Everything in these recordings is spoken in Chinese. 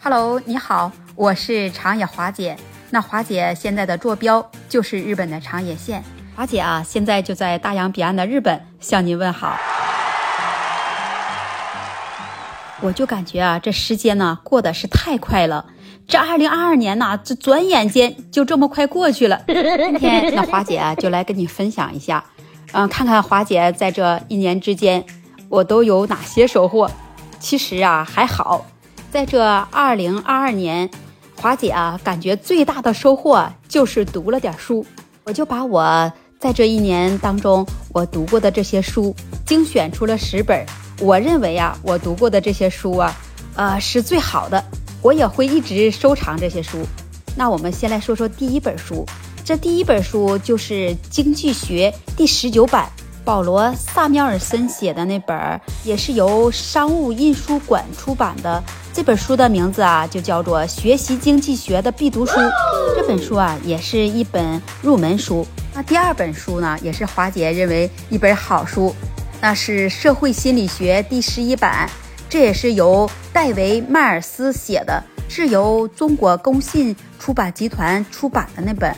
Hello，你好，我是长野华姐。那华姐现在的坐标就是日本的长野县。华姐啊，现在就在大洋彼岸的日本向您问好。我就感觉啊，这时间呢过得是太快了。这二零二二年呢，这转眼间就这么快过去了。今天那华姐，就来跟你分享一下，嗯，看看华姐在这一年之间，我都有哪些收获。其实啊，还好，在这二零二二年，华姐啊，感觉最大的收获就是读了点书。我就把我在这一年当中我读过的这些书精选出了十本。我认为啊，我读过的这些书啊，呃，是最好的。我也会一直收藏这些书。那我们先来说说第一本书。这第一本书就是《经济学》第十九版，保罗·萨缪尔森写的那本，也是由商务印书馆出版的。这本书的名字啊，就叫做《学习经济学的必读书》。这本书啊，也是一本入门书。那第二本书呢，也是华姐认为一本好书。那是《社会心理学》第十一版，这也是由戴维·迈尔斯写的，是由中国工信出版集团出版的那本。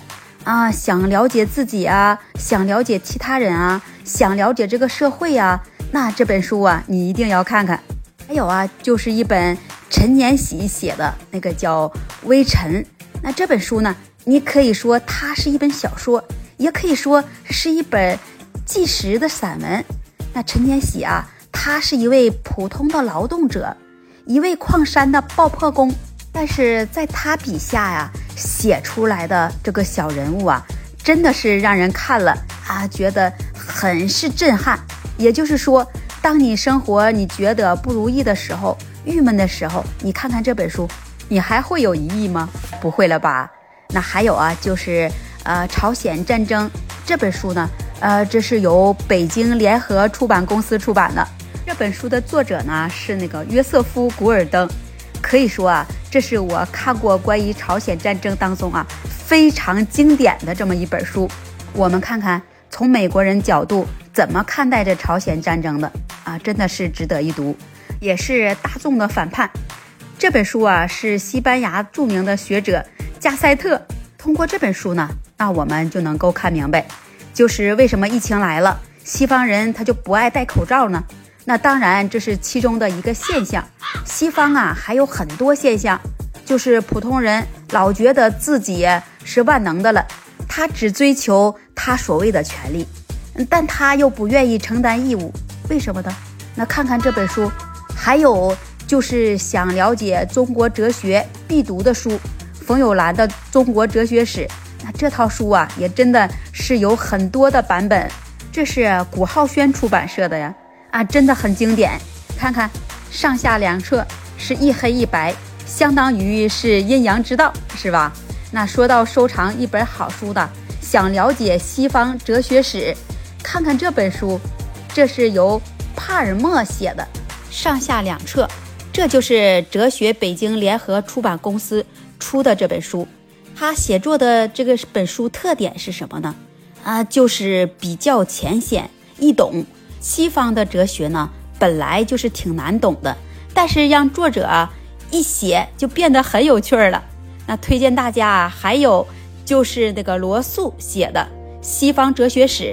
啊，想了解自己啊，想了解其他人啊，想了解这个社会啊，那这本书啊，你一定要看看。还有啊，就是一本陈年喜写的那个叫《微尘》。那这本书呢，你可以说它是一本小说，也可以说是一本纪实的散文。那陈年喜啊，他是一位普通的劳动者，一位矿山的爆破工，但是在他笔下呀，写出来的这个小人物啊，真的是让人看了啊，觉得很是震撼。也就是说，当你生活你觉得不如意的时候，郁闷的时候，你看看这本书，你还会有疑义吗？不会了吧？那还有啊，就是呃，朝鲜战争这本书呢。呃，这是由北京联合出版公司出版的。这本书的作者呢是那个约瑟夫·古尔登，可以说啊，这是我看过关于朝鲜战争当中啊非常经典的这么一本书。我们看看从美国人角度怎么看待这朝鲜战争的啊，真的是值得一读，也是大众的反叛。这本书啊是西班牙著名的学者加塞特通过这本书呢，那我们就能够看明白。就是为什么疫情来了，西方人他就不爱戴口罩呢？那当然这是其中的一个现象。西方啊还有很多现象，就是普通人老觉得自己是万能的了，他只追求他所谓的权利，但他又不愿意承担义务，为什么呢？那看看这本书，还有就是想了解中国哲学必读的书，冯友兰的《中国哲学史》。那这套书啊，也真的是有很多的版本。这是古浩轩出版社的呀，啊，真的很经典。看看上下两册是一黑一白，相当于是阴阳之道，是吧？那说到收藏一本好书的，想了解西方哲学史，看看这本书，这是由帕尔默写的，上下两册，这就是哲学北京联合出版公司出的这本书。他写作的这个本书特点是什么呢？啊，就是比较浅显易懂。西方的哲学呢，本来就是挺难懂的，但是让作者一写就变得很有趣儿了。那推荐大家啊还有就是那个罗素写的《西方哲学史》，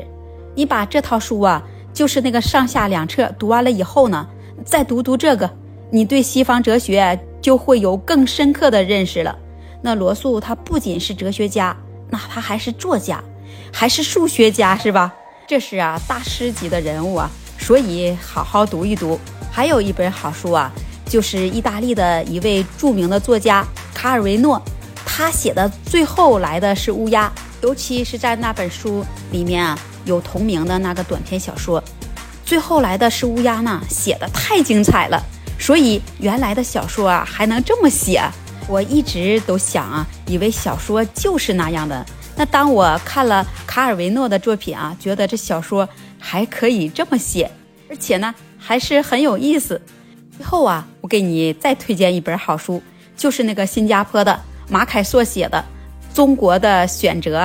你把这套书啊，就是那个上下两册读完了以后呢，再读读这个，你对西方哲学就会有更深刻的认识了。那罗素他不仅是哲学家，那他还是作家，还是数学家，是吧？这是啊，大师级的人物啊，所以好好读一读。还有一本好书啊，就是意大利的一位著名的作家卡尔维诺，他写的《最后来的是乌鸦》，尤其是在那本书里面啊，有同名的那个短篇小说，《最后来的是乌鸦》呢，写的太精彩了，所以原来的小说啊还能这么写。我一直都想啊，以为小说就是那样的。那当我看了卡尔维诺的作品啊，觉得这小说还可以这么写，而且呢还是很有意思。最后啊，我给你再推荐一本好书，就是那个新加坡的马凯硕写的《中国的选择》，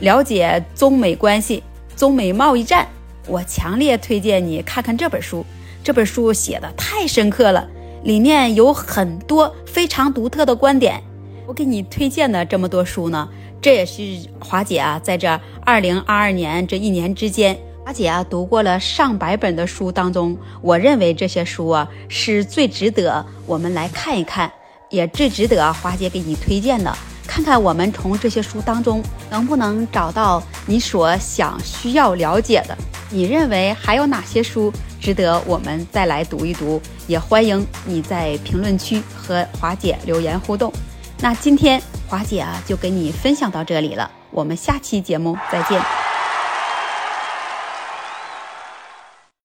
了解中美关系、中美贸易战。我强烈推荐你看看这本书，这本书写的太深刻了。里面有很多非常独特的观点。我给你推荐的这么多书呢，这也是华姐啊，在这二零二二年这一年之间，华姐啊读过了上百本的书当中，我认为这些书啊是最值得我们来看一看，也最值得华姐给你推荐的。看看我们从这些书当中能不能找到你所想需要了解的。你认为还有哪些书值得我们再来读一读？也欢迎你在评论区和华姐留言互动。那今天华姐啊就给你分享到这里了，我们下期节目再见。